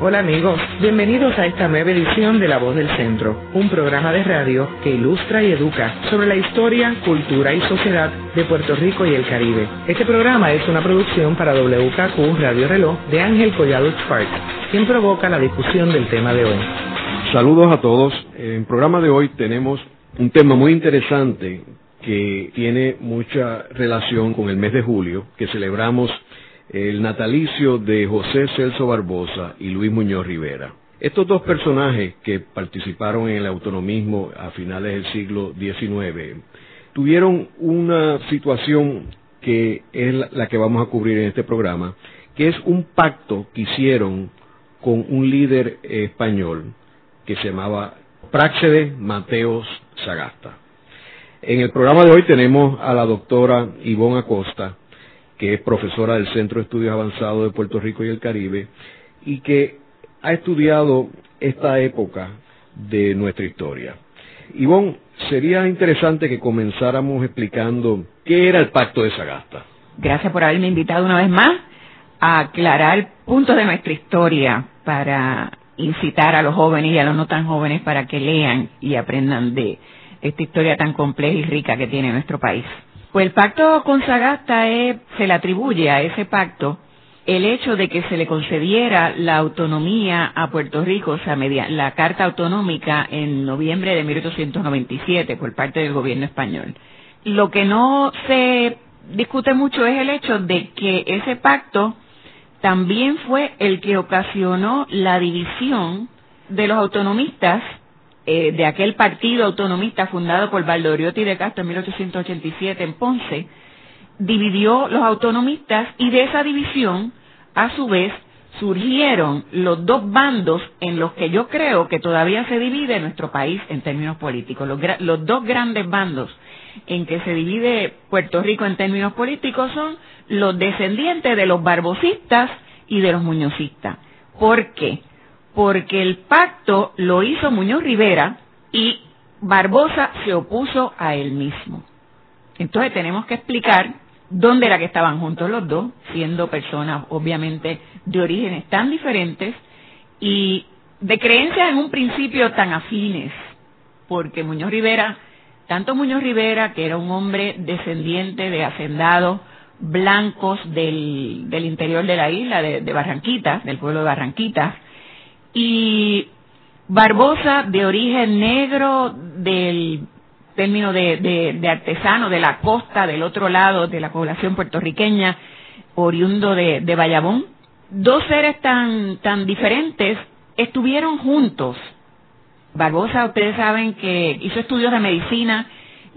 Hola amigos, bienvenidos a esta nueva edición de La Voz del Centro, un programa de radio que ilustra y educa sobre la historia, cultura y sociedad de Puerto Rico y el Caribe. Este programa es una producción para WKQ Radio Reloj de Ángel Collado Sparks, quien provoca la discusión del tema de hoy. Saludos a todos. En el programa de hoy tenemos un tema muy interesante que tiene mucha relación con el mes de julio, que celebramos el natalicio de José Celso Barbosa y Luis Muñoz Rivera. Estos dos personajes que participaron en el autonomismo a finales del siglo XIX tuvieron una situación que es la que vamos a cubrir en este programa, que es un pacto que hicieron con un líder español que se llamaba Práxede Mateos Sagasta. En el programa de hoy tenemos a la doctora Ivonne Acosta, que es profesora del Centro de Estudios Avanzados de Puerto Rico y el Caribe, y que ha estudiado esta época de nuestra historia. Ivonne, sería interesante que comenzáramos explicando qué era el Pacto de Sagasta. Gracias por haberme invitado una vez más a aclarar puntos de nuestra historia para incitar a los jóvenes y a los no tan jóvenes para que lean y aprendan de esta historia tan compleja y rica que tiene nuestro país. Pues el pacto con Sagasta se le atribuye a ese pacto el hecho de que se le concediera la autonomía a Puerto Rico, o sea, la Carta Autonómica en noviembre de 1897 por parte del gobierno español. Lo que no se discute mucho es el hecho de que ese pacto también fue el que ocasionó la división de los autonomistas eh, de aquel partido autonomista fundado por Valdoriotti de Castro en 1887 en Ponce, dividió los autonomistas y de esa división, a su vez, surgieron los dos bandos en los que yo creo que todavía se divide nuestro país en términos políticos. Los, los dos grandes bandos en que se divide Puerto Rico en términos políticos son los descendientes de los barbosistas y de los muñozistas. ¿Por qué? Porque el pacto lo hizo Muñoz Rivera y Barbosa se opuso a él mismo. Entonces tenemos que explicar dónde era que estaban juntos los dos, siendo personas obviamente de orígenes tan diferentes y de creencias en un principio tan afines, porque Muñoz Rivera, tanto Muñoz Rivera, que era un hombre descendiente de hacendados blancos del, interior de la isla, de, de Barranquitas, del pueblo de Barranquitas, y Barbosa, de origen negro, del término de, artesano de la costa, del otro lado de la población puertorriqueña, oriundo de, de. Dos seres tan, tan diferentes estuvieron juntos. Barbosa, ustedes saben que hizo estudios de medicina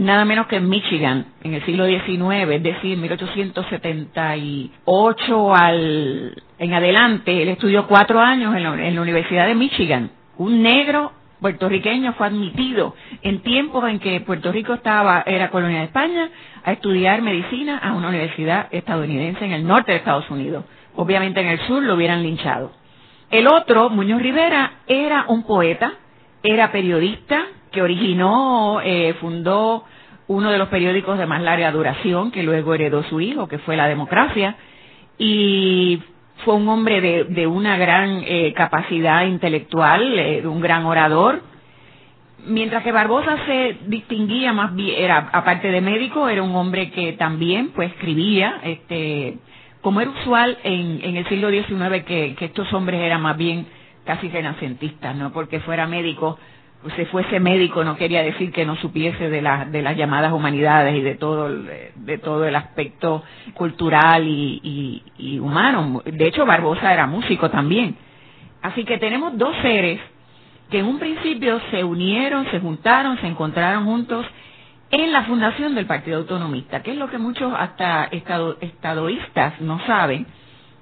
nada menos que en Michigan, en el siglo XIX, es decir, 1878 al, en adelante, él estudió cuatro años en la, en la Universidad de Michigan. Un negro puertorriqueño fue admitido en tiempos en que Puerto Rico estaba, era colonia de España, a estudiar medicina a una universidad estadounidense en el norte de Estados Unidos. Obviamente en el sur lo hubieran linchado. El otro, Muñoz Rivera, era un poeta, era periodista, que originó, eh, fundó uno de los periódicos de más larga duración, que luego heredó su hijo, que fue La Democracia, y fue un hombre de, una gran eh, capacidad intelectual, eh, un gran orador, mientras que Barbosa se distinguía más bien, era, aparte de médico, era un hombre que también pues escribía, este, como era usual en, en el siglo XIX que, que estos hombres eran más bien casi renacentistas, no porque fuera médico, si fuese médico no quería decir que no supiese de, de las llamadas humanidades y de todo el, de todo el aspecto cultural y, y, humano. De hecho, Barbosa era músico también. Así que tenemos dos seres que en un principio se unieron, se juntaron, se encontraron juntos en la fundación del Partido Autonomista, que es lo que muchos hasta estado, estadoístas no saben,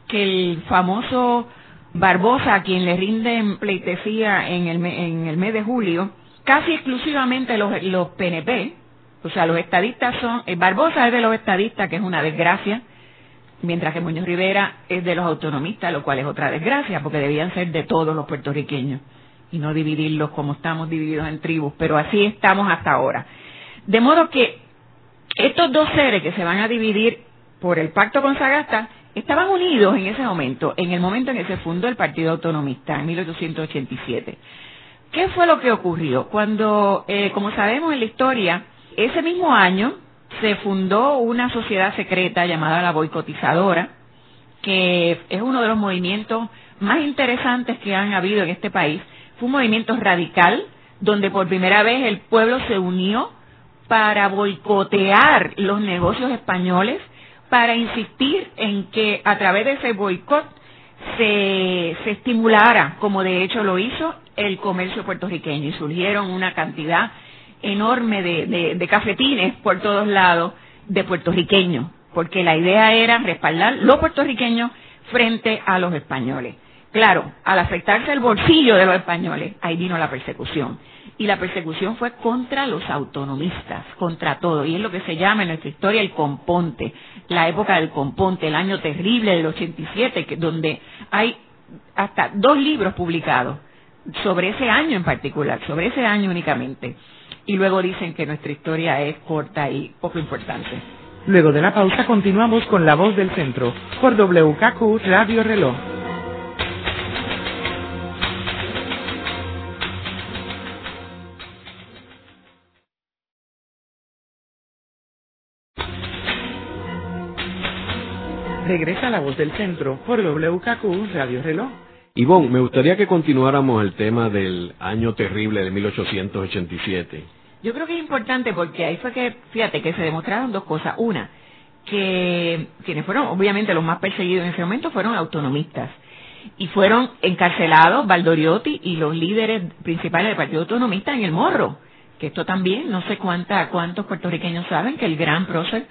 que el famoso Barbosa, a quien le rinden pleitesía en el, en el mes de julio, casi exclusivamente los, los PNP, o sea, los estadistas son, eh, Barbosa es de los estadistas, que es una desgracia, mientras que Muñoz Rivera es de los autonomistas, lo cual es otra desgracia, porque debían ser de todos los puertorriqueños y no dividirlos como estamos divididos en tribus, pero así estamos hasta ahora. De modo que estos dos seres que se van a dividir por el pacto con Sagasta estaban unidos en ese momento, en el momento en que se fundó el Partido Autonomista, en 1887. ¿Qué fue lo que ocurrió? Cuando, eh, como sabemos en la historia, ese mismo año se fundó una sociedad secreta llamada la boicotizadora, que es uno de los movimientos más interesantes que han habido en este país. Fue un movimiento radical donde por primera vez el pueblo se unió para boicotear los negocios españoles, para insistir en que a través de ese boicot se, se estimulara, como de hecho lo hizo, el comercio puertorriqueño y surgieron una cantidad enorme de, de, cafetines por todos lados de puertorriqueños, porque la idea era respaldar los puertorriqueños frente a los españoles. Claro, al afectarse el bolsillo de los españoles, ahí vino la persecución. Y la persecución fue contra los autonomistas, contra todo. Y es lo que se llama en nuestra historia el componte, la época del componte, el año terrible del 87, que, donde hay hasta dos libros publicados sobre ese año en particular, sobre ese año únicamente. Y luego dicen que nuestra historia es corta y poco importante. Luego de la pausa continuamos con La Voz del Centro por WKQ Radio Reloj. Regresa La Voz del Centro por WKQ Radio Reloj. Ivonne, me gustaría que continuáramos el tema del año terrible de 1887. Yo creo que es importante porque ahí fue que, fíjate, que se demostraron dos cosas. Una, que quienes fueron obviamente los más perseguidos en ese momento fueron autonomistas y fueron encarcelados Valdoriotti y los líderes principales del Partido Autonomista en el Morro, que esto también no sé cuánta, cuántos puertorriqueños saben que el gran prócer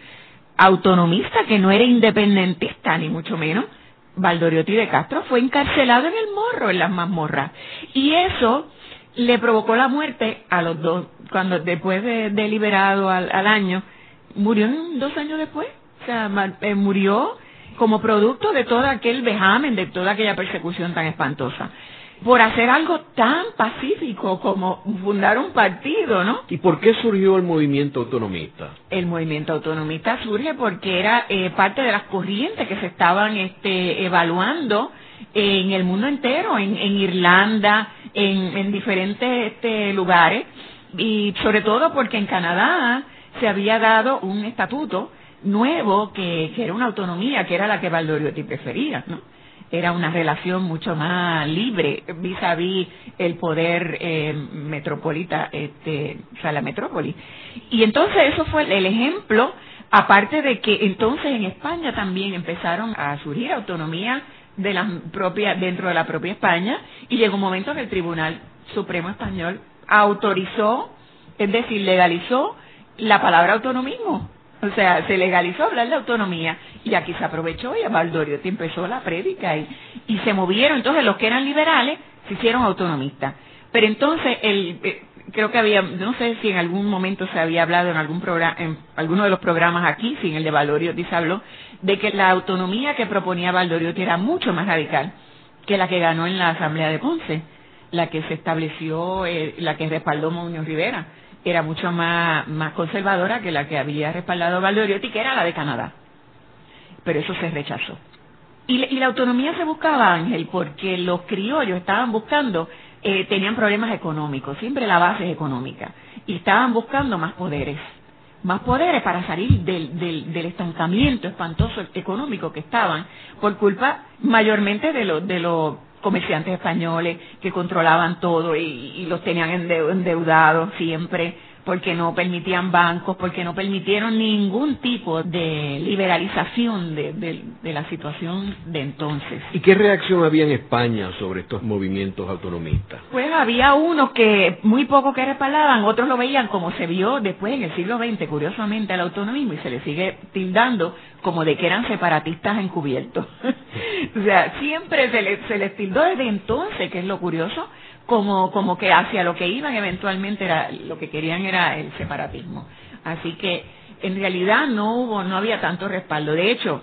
autonomista que no era independentista ni mucho menos, Valdoriotti de Castro fue encarcelado en el morro, en las mazmorras. Y eso le provocó la muerte a los dos, cuando después de, liberado al, año, murió dos años después. O sea, eh, murió como producto de todo aquel vejamen, de toda aquella persecución tan espantosa por hacer algo tan pacífico como fundar un partido, ¿no? ¿Y por qué surgió el movimiento autonomista? El movimiento autonomista surge porque era eh, parte de las corrientes que se estaban este, evaluando en el mundo entero, en, Irlanda, en, diferentes este, lugares, y sobre todo porque en Canadá se había dado un estatuto nuevo que, que era una autonomía, que era la que Valdoriotti prefería, ¿no? Era una relación mucho más libre vis a vis el poder eh, metropolita, este, o sea, la metrópoli. Y entonces eso fue el ejemplo, aparte de que entonces en España también empezaron a surgir autonomía de la propia, dentro de la propia España, y llegó un momento que el Tribunal Supremo Español autorizó, es decir, legalizó la palabra autonomismo o sea, se legalizó hablar de autonomía y aquí se aprovechó y a Valdoriotti empezó la prédica y, y se movieron. Entonces los que eran liberales se hicieron autonomistas. Pero entonces el, eh, creo que había, no sé si en algún momento se había hablado en algún programa, en alguno de los programas aquí, sin el de Valdoriotti se habló, de que la autonomía que proponía Valdoriotti era mucho más radical que la que ganó en la Asamblea de Ponce, la que se estableció, eh, la que respaldó Muñoz Rivera era mucho más, más conservadora que la que había respaldado Valdoriotti, que era la de Canadá. Pero eso se rechazó. Y, y la autonomía se buscaba, Ángel, porque los criollos estaban buscando, eh, tenían problemas económicos, siempre la base es económica, y estaban buscando más poderes, más poderes para salir del, del, del estancamiento espantoso económico que estaban, por culpa mayormente de los de los comerciantes españoles que controlaban todo y, los tenían endeudados siempre porque no permitían bancos, porque no permitieron ningún tipo de liberalización de, la situación de entonces. ¿Y qué reacción había en España sobre estos movimientos autonomistas? Pues había unos que muy poco que respaldaban, otros lo veían como se vio después en el siglo XX, curiosamente, al autonomismo y se le sigue tildando como de que eran separatistas encubiertos. o sea, siempre se les, se les tildó desde entonces, que es lo curioso, como, como que hacia lo que iban eventualmente era, lo que querían era el separatismo. Así que en realidad no hubo, no había tanto respaldo. De hecho,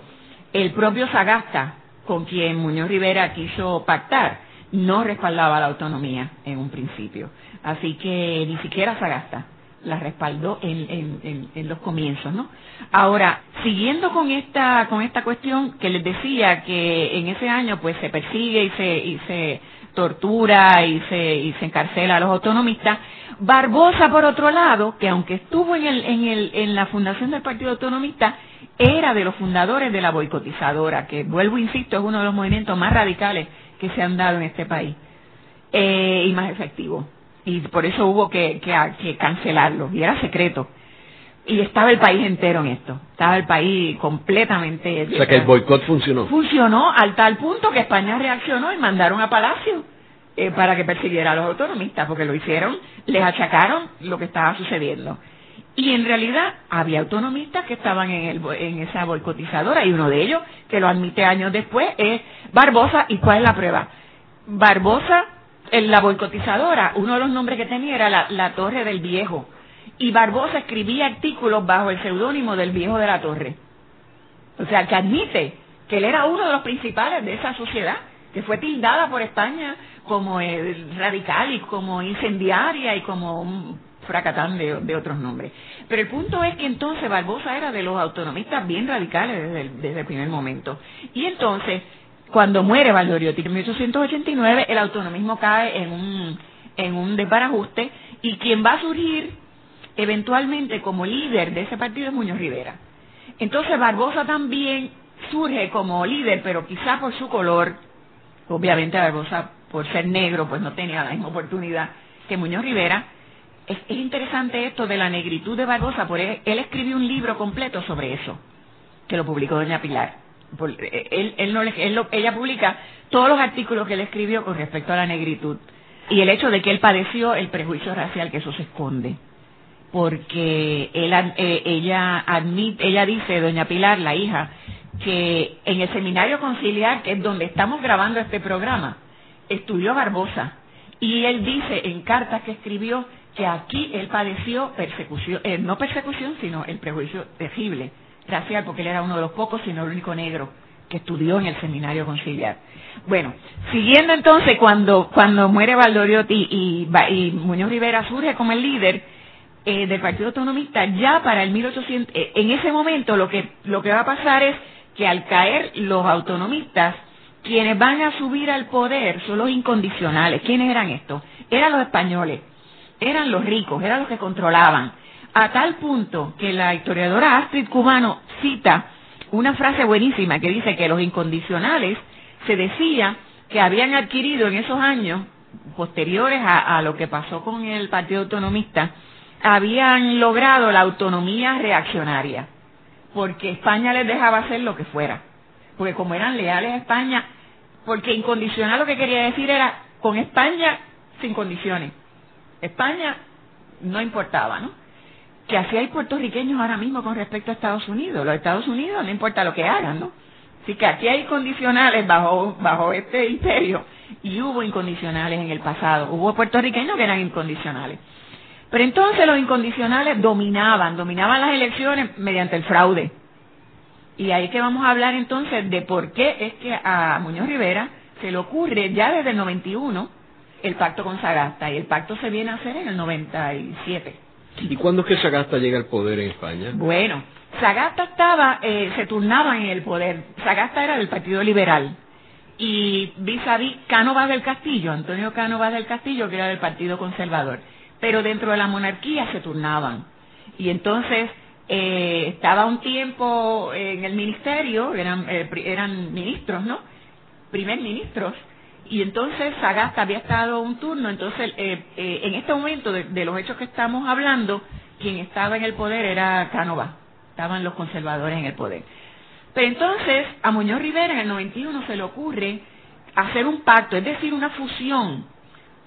el propio Sagasta, con quien Muñoz Rivera quiso pactar, no respaldaba la autonomía en un principio. Así que ni siquiera Sagasta la respaldó en, en, los comienzos, ¿no? Ahora, siguiendo con esta con esta cuestión que les decía que en ese año pues se persigue y se y se tortura y se y se encarcela a los autonomistas, Barbosa por otro lado, que aunque estuvo en el en el en la fundación del Partido Autonomista, era de los fundadores de la boicotizadora, que vuelvo insisto es uno de los movimientos más radicales que se han dado en este país eh, y más efectivos y por eso hubo que, que, cancelarlo, y era secreto. Y estaba el país entero en esto, estaba el país completamente... O sea que el boicot funcionó. Funcionó al tal punto que España reaccionó y mandaron a Palacio eh, para que persiguiera a los autonomistas, porque lo hicieron, les achacaron lo que estaba sucediendo. Y en realidad había autonomistas que estaban en, el, en esa boicotizadora y uno de ellos, que lo admite años después, es Barbosa. ¿Y cuál es la prueba? Barbosa en la boicotizadora, uno de los nombres que tenía era la, Torre del Viejo. Y Barbosa escribía artículos bajo el seudónimo del Viejo de la Torre. O sea, que admite que él era uno de los principales de esa sociedad, que fue tildada por España como radical y como incendiaria y como un fracatán de, de, otros nombres. Pero el punto es que entonces Barbosa era de los autonomistas bien radicales desde desde el primer momento. Y entonces cuando muere Valdoriotti en 1889, el autonomismo cae en un, en un desbarajuste y quien va a surgir eventualmente como líder de ese partido es Muñoz Rivera. Entonces Barbosa también surge como líder, pero quizá por su color, obviamente Barbosa por ser negro pues no tenía la misma oportunidad que Muñoz Rivera. Es, interesante esto de la negritud de Barbosa, porque él escribió un libro completo sobre eso, que lo publicó Doña Pilar él, él no ella publica todos los artículos que él escribió con respecto a la negritud y el hecho de que él padeció el prejuicio racial que eso se esconde porque él, eh, ella admite, ella dice, doña Pilar, la hija, que en el seminario conciliar, que es donde estamos grabando este programa, estudió Barbosa y él dice en cartas que escribió que aquí él padeció persecución, eh, no persecución, sino el prejuicio terrible racial, porque él era uno de los pocos, sino el único negro que estudió en el seminario conciliar. Bueno, siguiendo entonces, cuando, cuando muere Valdoriotti y, Muñoz Rivera surge como el líder eh, del Partido Autonomista, ya para el 1800, eh, en ese momento lo que, lo que va a pasar es que al caer los autonomistas, quienes van a subir al poder son los incondicionales. ¿Quiénes eran estos? Eran los españoles, eran los ricos, eran los que controlaban a tal punto que la historiadora Astrid Cubano cita una frase buenísima que dice que los incondicionales se decía que habían adquirido en esos años posteriores a, lo que pasó con el Partido Autonomista, habían logrado la autonomía reaccionaria, porque España les dejaba hacer lo que fuera, porque como eran leales a España, porque incondicional lo que quería decir era con España sin condiciones. España no importaba, ¿no? Que así hay puertorriqueños ahora mismo con respecto a Estados Unidos. Los Estados Unidos no importa lo que hagan, ¿no? Así que aquí hay condicionales bajo, bajo este imperio y hubo incondicionales en el pasado. Hubo puertorriqueños que eran incondicionales. Pero entonces los incondicionales dominaban, dominaban las elecciones mediante el fraude. Y ahí que vamos a hablar entonces de por qué es que a Muñoz Rivera se le ocurre ya desde el 91 el pacto con Sagasta y el pacto se viene a hacer en el 97. ¿Y cuándo es que Sagasta llega al poder en España? Bueno, Sagasta estaba, eh, se turnaba en el poder. Sagasta era del Partido Liberal. Y vis a vis Cánovas del Castillo, Antonio Cánovas del Castillo, que era del Partido Conservador. Pero dentro de la monarquía se turnaban. Y entonces eh, estaba un tiempo en el ministerio, eran, eh, eran ministros, ¿no? Primer ministros y entonces Sagasta había estado un turno, entonces eh, eh, en este momento de, los hechos que estamos hablando, quien estaba en el poder era Cánova, estaban los conservadores en el poder. Pero entonces a Muñoz Rivera en el 91 se le ocurre hacer un pacto, es decir, una fusión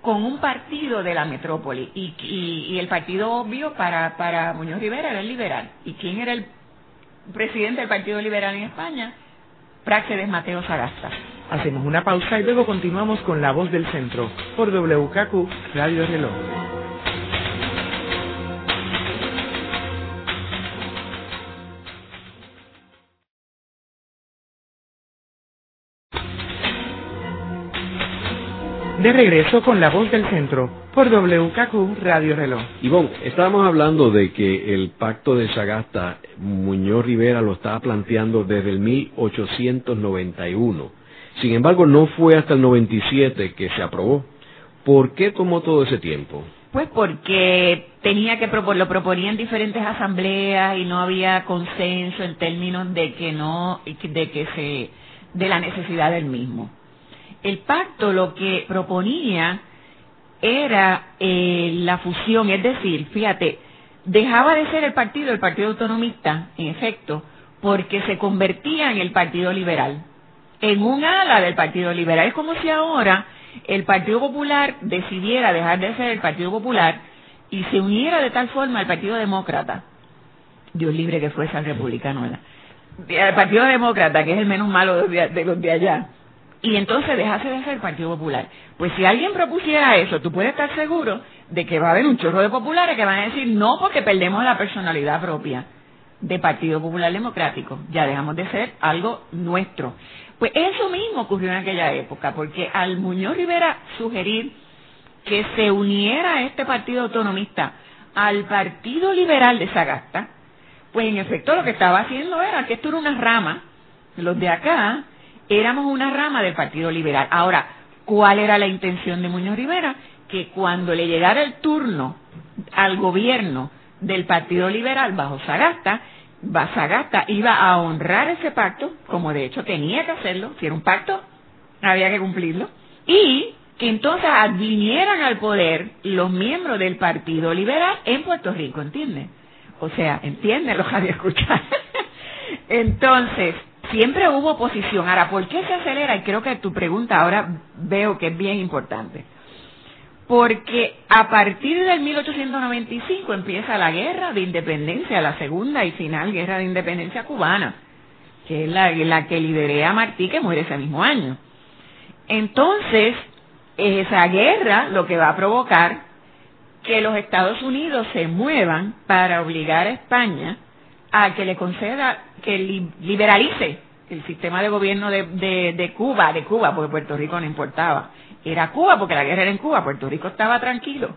con un partido de la metrópoli y, y, el partido obvio para, para Muñoz Rivera era el liberal. ¿Y quién era el presidente del Partido Liberal en España? Práxedes Mateo Sagasta. Hacemos una pausa y luego continuamos con La Voz del Centro por WKQ Radio Reloj. De regreso con la voz del centro por WKQ Radio Reloj. Ivonne, estábamos hablando de que el pacto de Sagasta, Muñoz Rivera lo estaba planteando desde el 1891. Sin embargo, no fue hasta el 97 que se aprobó. ¿Por qué tomó todo ese tiempo? Pues porque tenía que lo proponía en diferentes asambleas y no había consenso en términos de que no de que se de la necesidad del mismo. El pacto lo que proponía era eh, la fusión, es decir, fíjate, dejaba de ser el partido, el Partido Autonomista, en efecto, porque se convertía en el Partido Liberal, en un ala del Partido Liberal. Es como si ahora el Partido Popular decidiera dejar de ser el Partido Popular y se uniera de tal forma al Partido Demócrata. Dios libre que fuese el republicano, ¿verdad? El Partido Demócrata, que es el menos malo de allá y entonces dejase de ser Partido Popular. Pues si alguien propusiera eso, tú puedes estar seguro de que va a haber un chorro de populares que van a decir no porque perdemos la personalidad propia de Partido Popular Democrático, ya dejamos de ser algo nuestro. Pues eso mismo ocurrió en aquella época, porque al Muñoz Rivera sugerir que se uniera a este partido autonomista al Partido Liberal de Sagasta, pues en efecto lo que estaba haciendo era que esto era una rama, los de acá éramos una rama del Partido Liberal. Ahora, ¿cuál era la intención de Muñoz Rivera? Que cuando le llegara el turno al gobierno del Partido Liberal bajo Sagasta, Sagasta iba a honrar ese pacto, como de hecho tenía que hacerlo, si era un pacto, había que cumplirlo, y que entonces vinieran al poder los miembros del Partido Liberal en Puerto Rico, ¿entiendes? O sea, ¿entiendes lo que había escuchado? entonces, siempre hubo oposición. Ahora, ¿por qué se acelera? Y creo que tu pregunta ahora veo que es bien importante. Porque a partir del 1895 empieza la guerra de independencia, la segunda y final guerra de independencia cubana, que es la, que lideré a Martí, que muere ese mismo año. Entonces, esa guerra lo que va a provocar que los Estados Unidos se muevan para obligar a España a que le conceda, que liberalice el sistema de gobierno de, de, Cuba, de Cuba, porque Puerto Rico no importaba. Era Cuba, porque la guerra era en Cuba, Puerto Rico estaba tranquilo.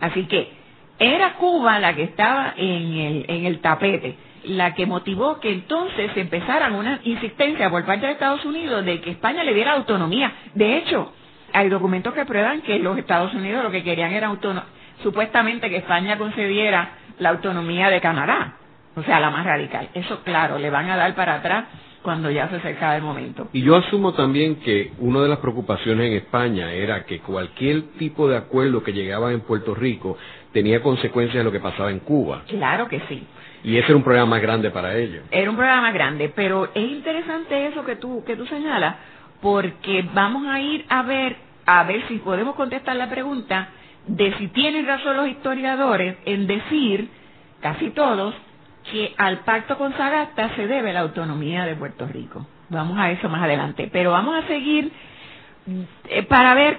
Así que era Cuba la que estaba en el, en el tapete, la que motivó que entonces empezaran una insistencia por parte de Estados Unidos de que España le diera autonomía. De hecho, hay documentos que prueban que los Estados Unidos lo que querían era supuestamente que España concediera la autonomía de Canadá o sea, la más radical. Eso, claro, le van a dar para atrás cuando ya se acerca el momento. Y yo asumo también que una de las preocupaciones en España era que cualquier tipo de acuerdo que llegaba en Puerto Rico tenía consecuencias de lo que pasaba en Cuba. Claro que sí. Y ese era un problema más grande para ellos. Era un problema más grande, pero es interesante eso que tú que tú señalas, porque vamos a ir a ver a ver si podemos contestar la pregunta de si tienen razón los historiadores en decir casi todos que al pacto con Sagasta se debe la autonomía de Puerto Rico. Vamos a eso más adelante. Pero vamos a seguir eh, para ver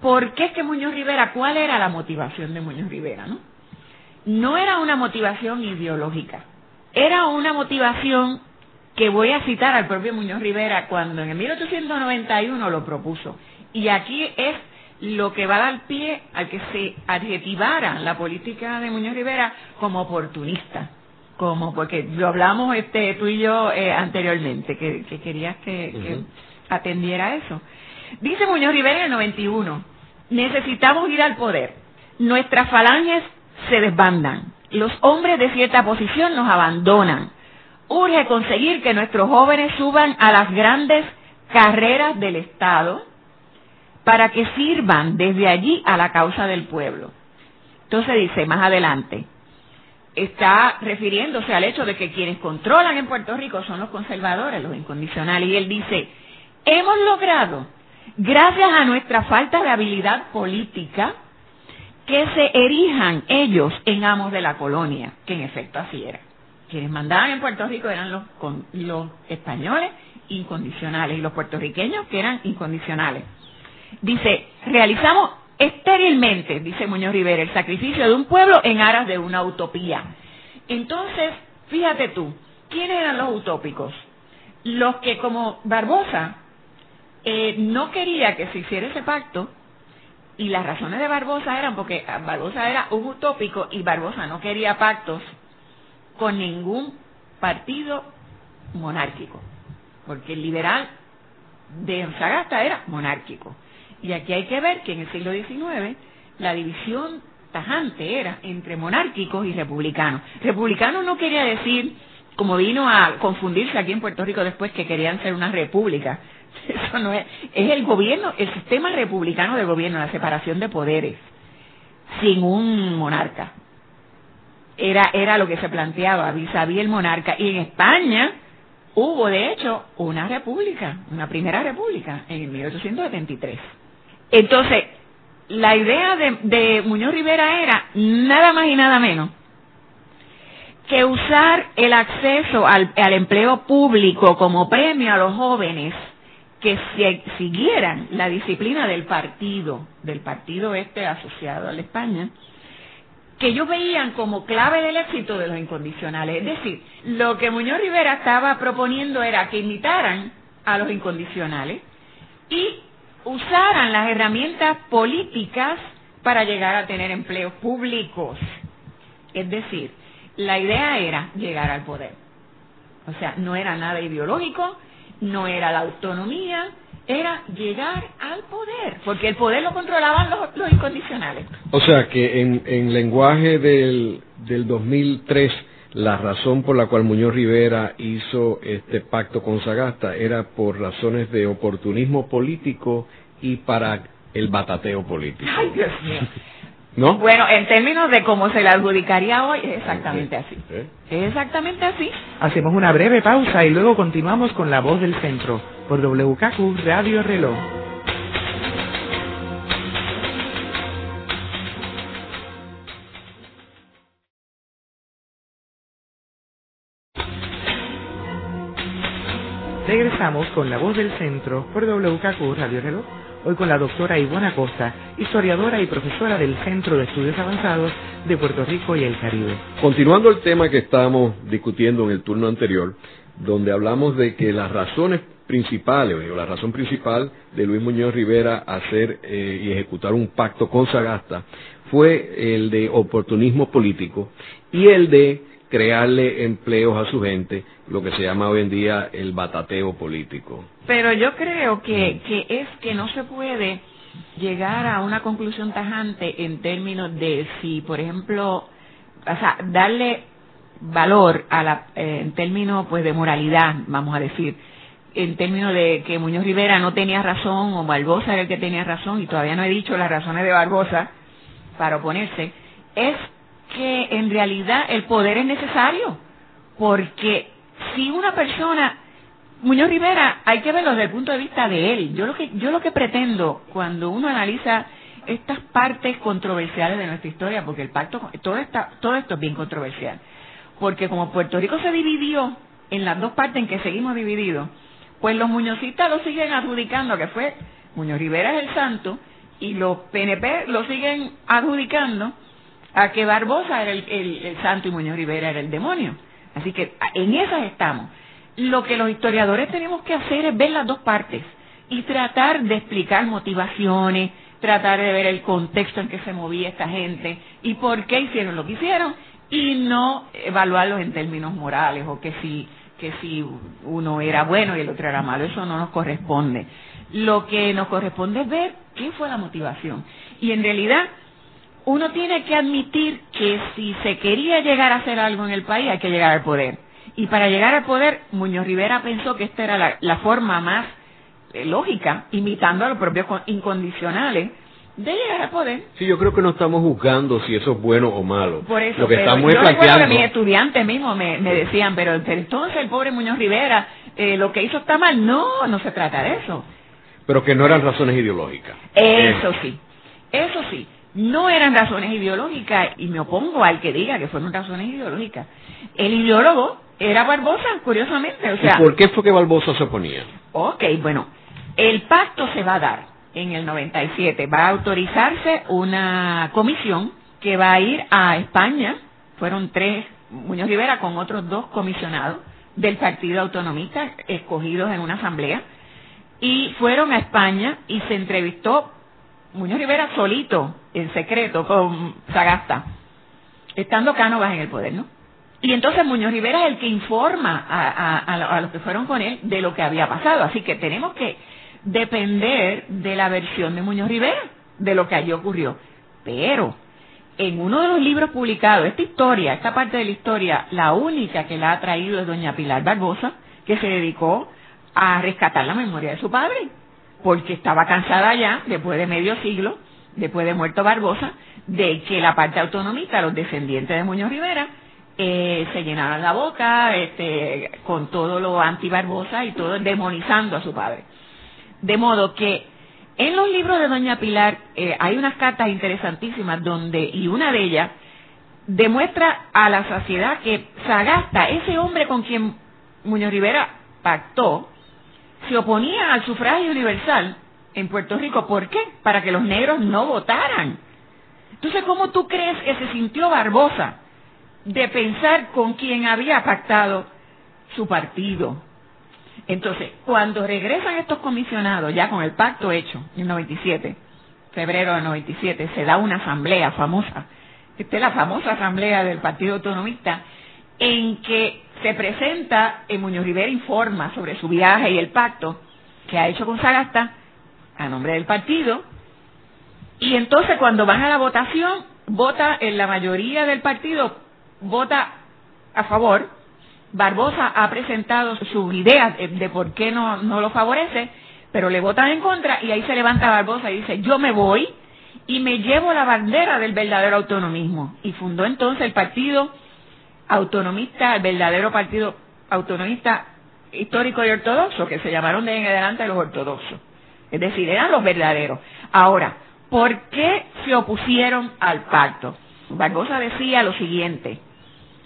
por qué es que Muñoz Rivera, cuál era la motivación de Muñoz Rivera, ¿no? No era una motivación ideológica, era una motivación que voy a citar al propio Muñoz Rivera cuando en el 1891 lo propuso. Y aquí es lo que va a dar pie a que se adjetivara la política de Muñoz Rivera como oportunista como porque lo hablamos este tú y yo eh, anteriormente que, querías que, atendiera eso. Dice Muñoz Rivera en el 91 necesitamos ir al poder. Nuestras falanges se desbandan. Los hombres de cierta posición nos abandonan. Urge conseguir que nuestros jóvenes suban a las grandes carreras del Estado para que sirvan desde allí a la causa del pueblo. Entonces dice más adelante está refiriéndose al hecho de que quienes controlan en Puerto Rico son los conservadores, los incondicionales. Y él dice, hemos logrado, gracias a nuestra falta de habilidad política, que se erijan ellos en amos de la colonia, que en efecto así era. Quienes mandaban en Puerto Rico eran los, los españoles incondicionales y los puertorriqueños que eran incondicionales. Dice, realizamos estérilmente, dice Muñoz Rivera, el sacrificio de un pueblo en aras de una utopía. Entonces, fíjate tú, ¿quiénes eran los utópicos? Los que como Barbosa eh, no quería que se hiciera ese pacto Y las razones de Barbosa eran porque Barbosa era un utópico y Barbosa no quería pactos con ningún partido monárquico, porque el liberal de Sagasta era monárquico. Y aquí hay que ver que en el siglo XIX la división tajante era entre monárquicos y republicanos. Republicano no quería decir, como vino a confundirse aquí en Puerto Rico después, que querían ser una república. Eso no es, es el gobierno, el sistema republicano de gobierno, la separación de poderes, sin un monarca. Era, era lo que se planteaba vis a vis el monarca. Y en España hubo, de hecho, una república, una primera república, en 1873. Entonces, la idea de, Muñoz Rivera era nada más y nada menos que usar el acceso al, empleo público como premio a los jóvenes que siguieran la disciplina del partido, del partido este asociado a la España, que ellos veían como clave del éxito de los incondicionales. Es decir, lo que Muñoz Rivera estaba proponiendo era que imitaran a los incondicionales y usaran las herramientas políticas para llegar a tener empleos públicos. Es decir, la idea era llegar al poder. O sea, no era nada ideológico, no era la autonomía, era llegar al poder, porque el poder lo controlaban los, incondicionales. O sea, que en, en lenguaje del, del 2003 la razón por la cual Muñoz Rivera hizo este pacto con Sagasta era por razones de oportunismo político y para el batateo político. Ay, Dios mío. ¿No? Bueno, en términos de cómo se le adjudicaría hoy, es exactamente así. ¿Eh? Es exactamente así. Hacemos una breve pausa y luego continuamos con La Voz del Centro por WKQ Radio Reloj. Regresamos con La Voz del Centro por WKQ Radio Reloj, hoy con la doctora Ivona Costa, historiadora y profesora del Centro de Estudios Avanzados de Puerto Rico y el Caribe. Continuando el tema que estábamos discutiendo en el turno anterior, donde hablamos de que las razones principales, o la razón principal de Luis Muñoz Rivera hacer eh, y ejecutar un pacto con Sagasta fue el de oportunismo político y el de crearle empleos a su gente, lo que se llama hoy en día el batateo político. Pero yo creo que, que es que no se puede llegar a una conclusión tajante en términos de si, por ejemplo, o sea, darle valor a la, eh, en términos pues de moralidad, vamos a decir, en términos de que Muñoz Rivera no tenía razón o Barbosa era el que tenía razón y todavía no he dicho las razones de Barbosa para oponerse, es que en realidad el poder es necesario, porque si una persona, Muñoz Rivera, hay que verlo desde el punto de vista de él. Yo lo que, yo lo que pretendo cuando uno analiza estas partes controversiales de nuestra historia, porque el pacto, todo, esta, todo esto es bien controversial, porque como Puerto Rico se dividió en las dos partes en que seguimos divididos, pues los muñozistas lo siguen adjudicando, que fue Muñoz Rivera es el santo, y los PNP lo siguen adjudicando a que Barbosa era el, santo y Muñoz Rivera era el demonio. Así que en esas estamos. Lo que los historiadores tenemos que hacer es ver las dos partes y tratar de explicar motivaciones, tratar de ver el contexto en que se movía esta gente y por qué hicieron lo que hicieron y no evaluarlos en términos morales o que si que si uno era bueno y el otro era malo, eso no nos corresponde. Lo que nos corresponde es ver qué fue la motivación. Y en realidad uno tiene que admitir que si se quería llegar a hacer algo en el país hay que llegar al poder. Y para llegar al poder, Muñoz Rivera pensó que esta era la, forma más eh, lógica, imitando a los propios incondicionales, de llegar al poder. Sí, yo creo que no estamos juzgando si eso es bueno o malo. Por eso, lo que estamos yo recuerdo que mis estudiantes mismos me, decían, pero, entonces el pobre Muñoz Rivera, eh, lo que hizo está mal. No, no se trata de eso. Pero que no eran razones ideológicas. Eso sí, eso sí no eran razones ideológicas y me opongo al que diga que fueron razones ideológicas. El ideólogo era Barbosa, curiosamente. O sea, ¿Y por qué fue que Barbosa se oponía? Ok, bueno, el pacto se va a dar en el 97. Va a autorizarse una comisión que va a ir a España. Fueron tres, Muñoz Rivera con otros dos comisionados del Partido Autonomista escogidos en una asamblea. Y fueron a España y se entrevistó Muñoz Rivera solito, en secreto, con Sagasta, estando Cánovas en el poder, ¿no? Y entonces Muñoz Rivera es el que informa a, los que fueron con él de lo que había pasado. Así que tenemos que depender de la versión de Muñoz Rivera, de lo que allí ocurrió. Pero en uno de los libros publicados, esta historia, esta parte de la historia, la única que la ha traído es doña Pilar Barbosa, que se dedicó a rescatar la memoria de su padre, porque estaba cansada ya, después de medio siglo, después de muerto Barbosa, de que la parte autonomista, los descendientes de Muñoz Rivera, eh, se llenaran la boca este, con todo lo anti-Barbosa y todo demonizando a su padre. De modo que en los libros de Doña Pilar eh, hay unas cartas interesantísimas donde, y una de ellas, demuestra a la sociedad que Sagasta, ese hombre con quien Muñoz Rivera pactó, se oponía al sufragio universal en Puerto Rico. ¿Por qué? Para que los negros no votaran. Entonces, ¿cómo tú crees que se sintió Barbosa de pensar con quien había pactado su partido? Entonces, cuando regresan estos comisionados, ya con el pacto hecho, en 97, febrero de 97, se da una asamblea famosa, esta es la famosa asamblea del Partido Autonomista, en que se presenta, en Muñoz Rivera informa sobre su viaje y el pacto que ha hecho con Sagasta a nombre del partido, y entonces cuando van a la votación, vota en la mayoría del partido, vota a favor, Barbosa ha presentado su idea de, por qué no, no lo favorece, pero le votan en contra y ahí se levanta Barbosa y dice, yo me voy y me llevo la bandera del verdadero autonomismo. Y fundó entonces el partido autonomista, el verdadero partido autonomista histórico y ortodoxo, que se llamaron de en adelante los ortodoxos. Es decir, eran los verdaderos. Ahora, ¿por qué se opusieron al pacto? Barbosa decía lo siguiente,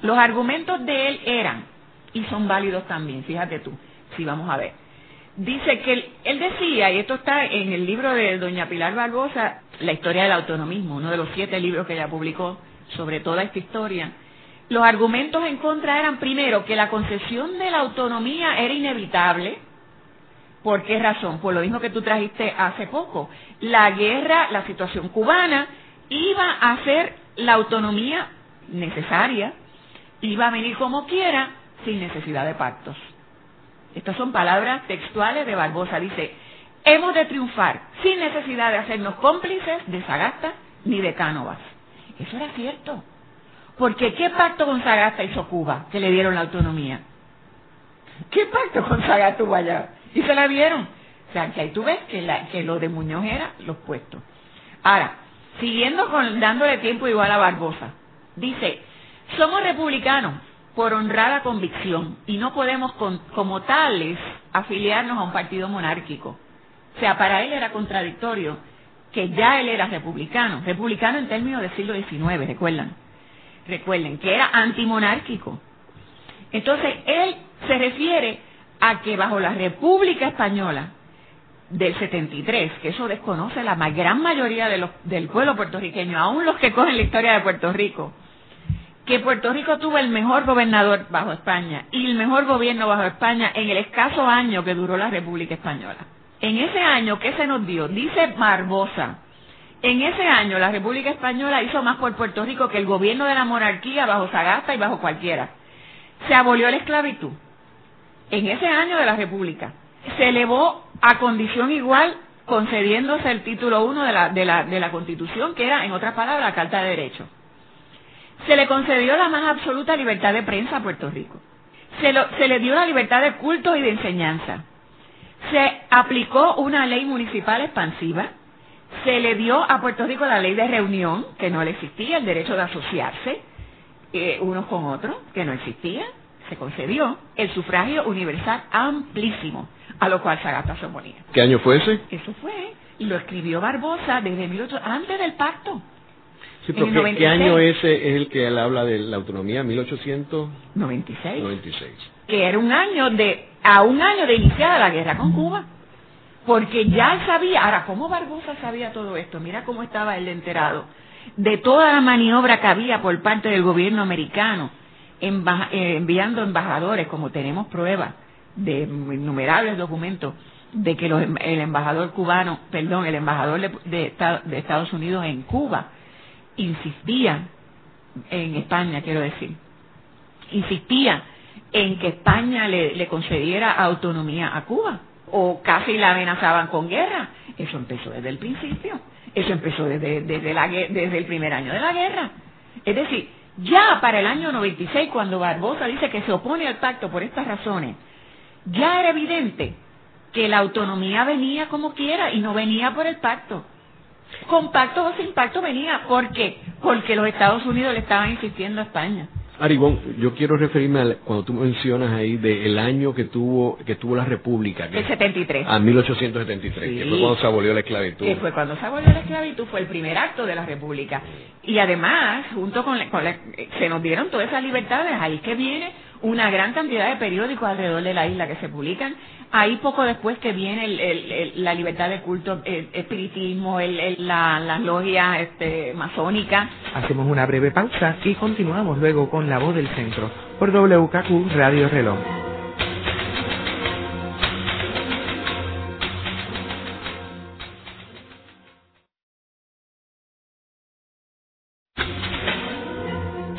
los argumentos de él eran, y son válidos también, fíjate tú, si vamos a ver. Dice que él, decía, y esto está en el libro de doña Pilar Barbosa, La historia del autonomismo, uno de los siete libros que ella publicó sobre toda esta historia, los argumentos en contra eran, primero, que la concesión de la autonomía era inevitable. ¿Por qué razón? Por lo mismo que tú trajiste hace poco. La guerra, la situación cubana, iba a hacer la autonomía necesaria, iba a venir como quiera, sin necesidad de pactos. Estas son palabras textuales de Barbosa. Dice, hemos de triunfar sin necesidad de hacernos cómplices de Sagasta ni de Cánovas. Eso era cierto. Porque ¿qué pacto con Sagasta hizo Cuba que le dieron la autonomía? ¿Qué pacto con Sagasta hubo allá? Y se la dieron. O sea, que ahí tú ves que, que lo de Muñoz era los puestos. Ahora, siguiendo con, dándole tiempo igual a Barbosa, dice, somos republicanos, por honrada convicción y no podemos como tales afiliarnos a un partido monárquico. O sea, para él era contradictorio que ya él era republicano, republicano en términos del siglo XIX, recuerdan, recuerden, que era antimonárquico. Entonces, él se refiere a que bajo la República Española del 73, que eso desconoce la gran mayoría de los, del pueblo puertorriqueño, aún los que cogen la historia de Puerto Rico, que Puerto Rico tuvo el mejor gobernador bajo España y el mejor gobierno bajo España en el escaso año que duró la República Española. En ese año, ¿qué se nos dio? Dice Barbosa, en ese año la República Española hizo más por Puerto Rico que el gobierno de la monarquía bajo Sagasta y bajo cualquiera. Se abolió la esclavitud. En ese año de la República. Se elevó a condición igual concediéndose el título 1 de la, de la, de la Constitución, que era, en otras palabras, la Carta de Derechos se le concedió la más absoluta libertad de prensa a Puerto Rico. Se, se, le dio la libertad de culto y de enseñanza. Se aplicó una ley municipal expansiva. Se le dio a Puerto Rico la ley de reunión, que no le existía, el derecho de asociarse eh, unos con otros, que no existía. Se concedió el sufragio universal amplísimo, a lo cual Sagasta se oponía. ¿Qué año fue ese? Eso fue, y lo escribió Barbosa desde 18, antes del pacto. Sí, pero ¿qué, año ese es el que él habla de la autonomía? 1896. 96. Que era un año de, a un año de iniciada la guerra con Cuba. Porque ya sabía, ahora, ¿cómo Barbosa sabía todo esto? Mira cómo estaba él enterado de toda la maniobra que había por parte del gobierno americano, eh, enviando embajadores, como tenemos pruebas de innumerables documentos, de que los, el embajador cubano, perdón, el embajador de, Estados Unidos en Cuba insistía, en España quiero decir, insistía en que España le concediera autonomía a Cuba o casi la amenazaban con guerra. Eso empezó desde el principio. Eso empezó desde, desde, la, desde el primer año de la guerra. Es decir, ya para el año 96, cuando Barbosa dice que se opone al pacto por estas razones, ya era evidente que la autonomía venía como quiera y no venía por el pacto. Con pacto o sin pacto venía. ¿Por qué? Porque los Estados Unidos le estaban insistiendo a España. Aribón, yo quiero referirme a cuando tú mencionas ahí del año que tuvo que tuvo la República. el 73. A 1873, que fue cuando se abolió la esclavitud. Que fue cuando se abolió la esclavitud, fue el primer acto de la República. Y además, junto con, con se nos dieron todas esas libertades, ahí que viene una gran cantidad de periódicos alrededor de la isla que se publican. Ahí poco después que viene la libertad de culto, el espiritismo, la, las logias este, masónicas. Hacemos una breve pausa y continuamos luego con La Voz del Centro por WKQ Radio Reloj.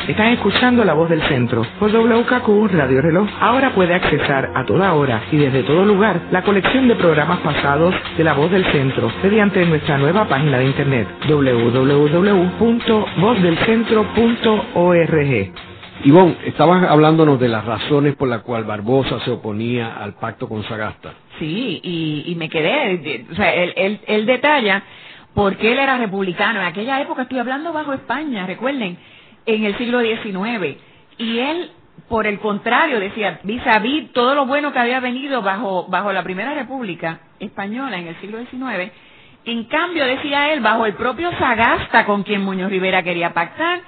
Están escuchando La Voz del Centro por WKQ Radio Reloj. Ahora puede accesar a toda hora y desde todo lugar la colección de programas pasados de La Voz del Centro mediante nuestra nueva página de internet www.vozdelcentro.org. Ivonne, estabas hablándonos de las razones por las cuales Barbosa se oponía al pacto con Sagasta. Sí, y, me quedé, o sea, él, él detalla por qué él era republicano. En aquella época estoy hablando bajo España, recuerden, en el siglo XIX. Y él, por el contrario, decía, vis a vis todo lo bueno que había venido bajo, bajo la Primera República Española en el siglo XIX, en cambio, decía él, bajo el propio Sagasta con quien Muñoz Rivera quería pactar,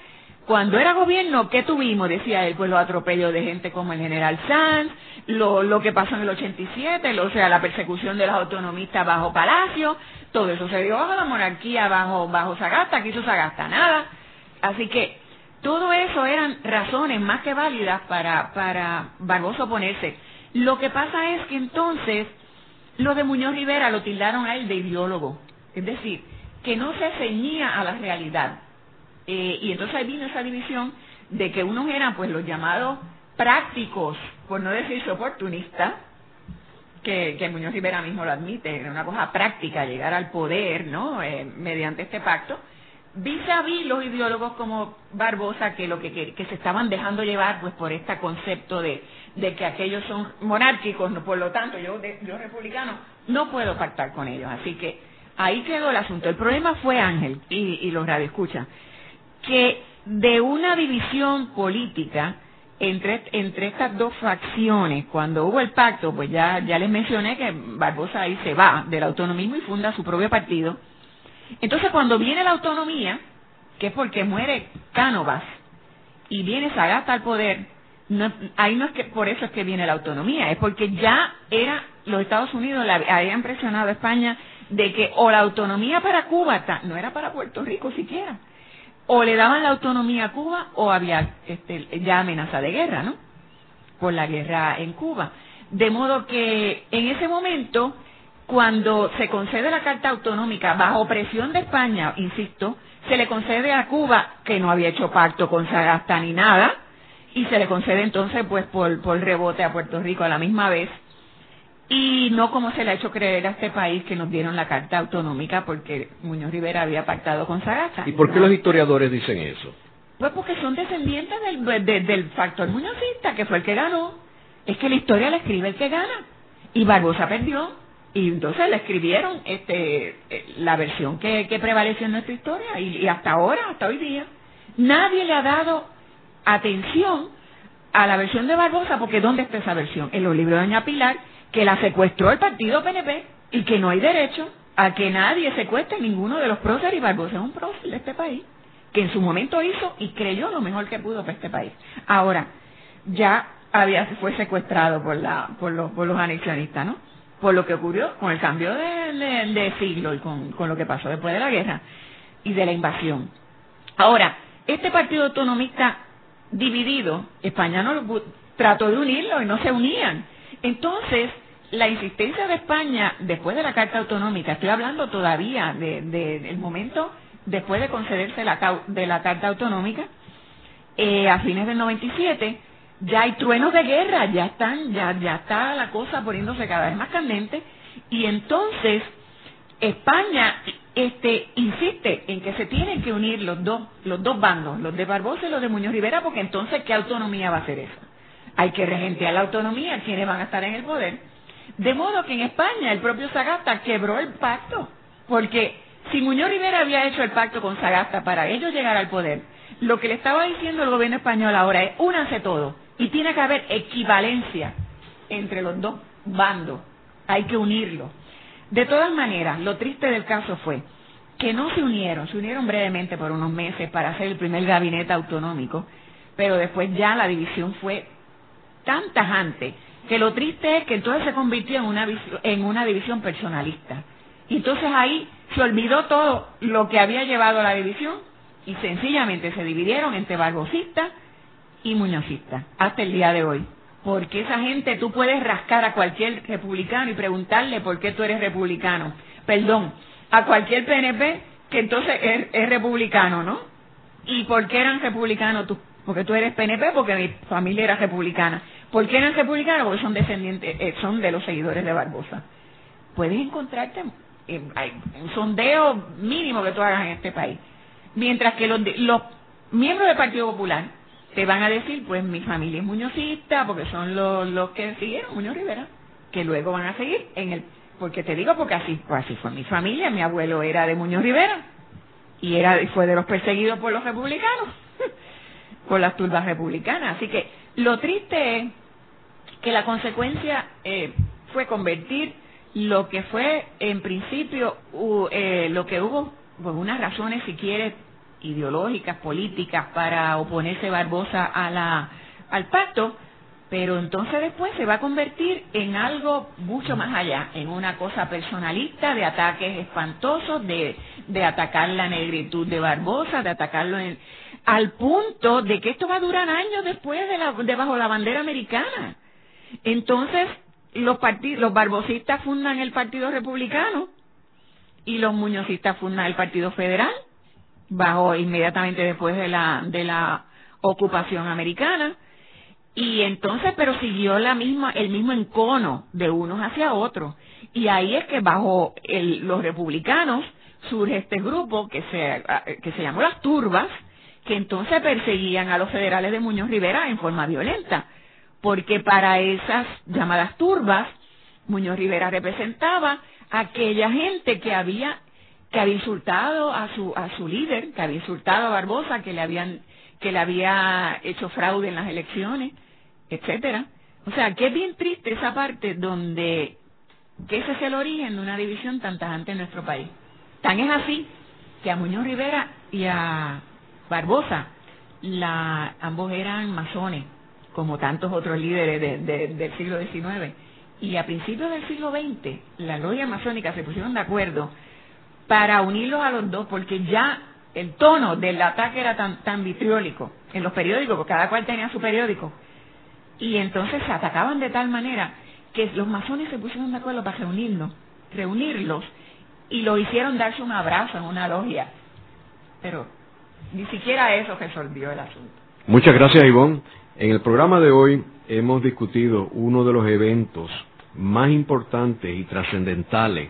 cuando era gobierno, ¿qué tuvimos? Decía él, pues los atropellos de gente como el general Sanz, lo, lo que pasó en el 87, o sea, la persecución de los autonomistas bajo Palacio, todo eso se dio bajo la monarquía, bajo, bajo Sagasta, ¿qué hizo Sagasta? Nada. Así que todo eso eran razones más que válidas para, para Barbosa oponerse. Lo que pasa es que entonces los de Muñoz Rivera lo tildaron a él de ideólogo, es decir, que no se ceñía a la realidad. Eh, y entonces ahí vino esa división de que unos eran pues los llamados prácticos, por no decir oportunistas, que, que Muñoz Rivera mismo lo admite, era una cosa práctica llegar al poder, ¿no? Eh, mediante este pacto, vis a vis los ideólogos como Barbosa que lo que, que, se estaban dejando llevar pues por este concepto de, de que aquellos son monárquicos, no, por lo tanto yo, yo republicano no puedo pactar con ellos, así que ahí quedó el asunto. El problema fue Ángel y, y los radioescuchas, que de una división política entre, entre estas dos facciones, cuando hubo el pacto, pues ya, ya les mencioné que Barbosa ahí se va del autonomismo y funda su propio partido, entonces, cuando viene la autonomía, que es porque muere Cánovas y viene Sagasta al poder, ahí no es que por eso es que viene la autonomía, es porque ya era los Estados Unidos habían presionado a España de que o la autonomía para Cuba no era para Puerto Rico siquiera, o le daban la autonomía a Cuba o había este, ya amenaza de guerra, ¿no? Por la guerra en Cuba. De modo que en ese momento cuando se concede la Carta Autonómica bajo presión de España, insisto, se le concede a Cuba, que no había hecho pacto con Sagasta ni nada, y se le concede entonces pues por, por rebote a Puerto Rico a la misma vez, y no como se le ha hecho creer a este país que nos dieron la Carta Autonómica porque Muñoz Rivera había pactado con Sagasta. ¿Y por qué los historiadores dicen eso? Pues porque son descendientes del, del factor muñozista, que fue el que ganó. Es que la historia la escribe el que gana. Y Barbosa perdió y entonces le escribieron este eh, la versión que, que prevaleció en nuestra historia y, hasta ahora, hasta hoy día, nadie le ha dado atención a la versión de Barbosa porque ¿dónde está esa versión? En los libros de Doña Pilar, que la secuestró el partido PNP y que no hay derecho a que nadie secuestre ninguno de los próceres y Barbosa es un prócer de este país que en su momento hizo y creyó lo mejor que pudo para este país. Ahora, ya había fue secuestrado por la por los por los anexionistas, ¿no? Por lo que ocurrió con el cambio de, siglo y con, lo que pasó después de la guerra y de la invasión. Ahora, este partido autonomista dividido, España no trató de unirlo y no se unían. Entonces, la insistencia de España después de la Carta Autonómica, estoy hablando todavía del de, momento después de concederse la, de la Carta Autonómica, eh, a fines del 97, ya hay truenos de guerra, ya están, ya, ya está la cosa poniéndose cada vez más candente, y entonces España este, insiste en que se tienen que unir los dos, los dos bandos, los de Barbosa y los de Muñoz Rivera, porque entonces, ¿qué autonomía va a ser esa? Hay que regentear la autonomía, quienes van a estar en el poder. De modo que en España el propio Sagasta quebró el pacto, porque si Muñoz Rivera había hecho el pacto con Sagasta para ellos llegar al poder, lo que le estaba diciendo el gobierno español ahora es únanse todo y tiene que haber equivalencia entre los dos bandos, hay que unirlos. De todas maneras, lo triste del caso fue que no se unieron, se unieron brevemente por unos meses para hacer el primer gabinete autonómico, pero después ya la división fue tan tajante que lo triste es que entonces se convirtió en una, en una división personalista. Y entonces ahí se olvidó todo lo que había llevado a la división y sencillamente se dividieron entre barbosistas y muñozistas hasta el día de hoy. Porque esa gente tú puedes rascar a cualquier republicano y preguntarle por qué tú eres republicano. Perdón, a cualquier PNP que entonces es, republicano, ¿no? ¿Y por qué eran republicanos tú? Porque tú eres PNP, porque mi familia era republicana. ¿Por qué eran republicanos? Porque son descendientes, eh, son de los seguidores de Barbosa. Puedes encontrarte eh, un sondeo mínimo que tú hagas en este país. Mientras que los, los miembros del Partido Popular te van a decir, pues mi familia es muñozista, porque son los, los que siguieron Muñoz Rivera, que luego van a seguir en el... Porque te digo, porque así, pues así fue mi familia, mi abuelo era de Muñoz Rivera, y era fue de los perseguidos por los republicanos, por las turbas republicanas. Así que lo triste es que la consecuencia eh, fue convertir lo que fue en principio eh, lo que hubo, por unas razones si quieres ideológicas, políticas para oponerse Barbosa a la, al pacto, pero entonces después se va a convertir en algo mucho más allá, en una cosa personalista de ataques espantosos, de, de atacar la negritud de Barbosa, de atacarlo al punto de que esto va a durar años después de, la, de bajo la bandera americana. Entonces, los, los barbosistas fundan el Partido Republicano y los muñozistas fundan el Partido Federal bajo inmediatamente después de la, de la ocupación americana. Y entonces, pero siguió la misma, el mismo encono de unos hacia otros. Y ahí es que bajo el, los republicanos surge este grupo que se, que se llamó las turbas, que entonces perseguían a los federales de Muñoz Rivera en forma violenta. Porque para esas llamadas turbas, Muñoz Rivera representaba aquella gente que había que había insultado a su a su líder, que había insultado a Barbosa, que le habían que le había hecho fraude en las elecciones, etcétera. O sea, que es bien triste esa parte donde que ese es el origen de una división tan tajante en nuestro país. Tan es así que a Muñoz Rivera y a Barbosa, la, ambos eran masones, como tantos otros líderes del siglo XIX. Y a principios del siglo XX, la logia masónica se pusieron de acuerdo para unirlos a los dos, porque ya el tono del ataque era tan, tan vitriólico en los periódicos, porque cada cual tenía su periódico, y entonces se atacaban de tal manera que los masones se pusieron de acuerdo para reunirlos, reunirlos, y lo hicieron darse un abrazo en una logia. Pero ni siquiera eso resolvió el asunto. Muchas gracias, Ivonne. En el programa de hoy hemos discutido uno de los eventos más importantes y trascendentales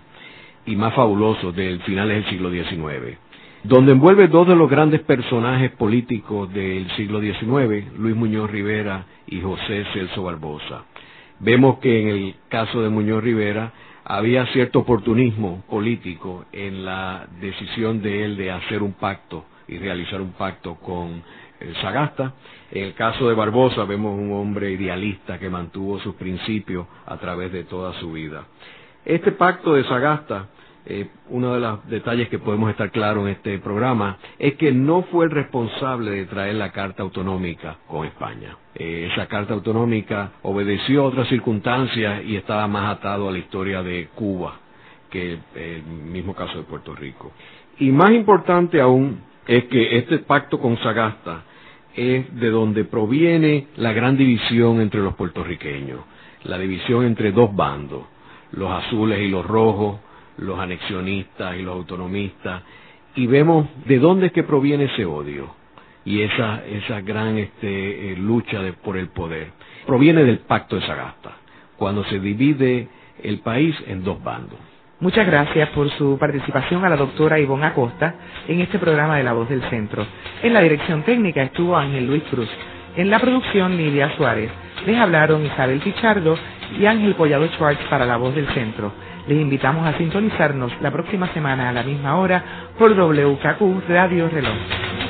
y más fabuloso del finales del siglo XIX, donde envuelve dos de los grandes personajes políticos del siglo XIX, Luis Muñoz Rivera y José Celso Barbosa. Vemos que en el caso de Muñoz Rivera había cierto oportunismo político en la decisión de él de hacer un pacto y realizar un pacto con eh, Sagasta. En el caso de Barbosa vemos un hombre idealista que mantuvo sus principios a través de toda su vida. Este pacto de Sagasta eh, uno de los detalles que podemos estar claros en este programa es que no fue el responsable de traer la Carta Autonómica con España. Eh, esa Carta Autonómica obedeció a otras circunstancias y estaba más atado a la historia de Cuba que el mismo caso de Puerto Rico. Y más importante aún es que este pacto con Sagasta es de donde proviene la gran división entre los puertorriqueños la división entre dos bandos, los azules y los rojos, los anexionistas y los autonomistas, y vemos de dónde es que proviene ese odio y esa, esa gran este, eh, lucha por el poder. Proviene del pacto de Sagasta, cuando se divide el país en dos bandos. Muchas gracias por su participación a la doctora Ivonne Acosta en este programa de La Voz del Centro. En la dirección técnica estuvo Ángel Luis Cruz. En la producción, Lidia Suárez. Les hablaron Isabel Pichardo y Ángel Collado Schwartz para La Voz del Centro. Les invitamos a sintonizarnos la próxima semana a la misma hora por WKQ Radio Reloj.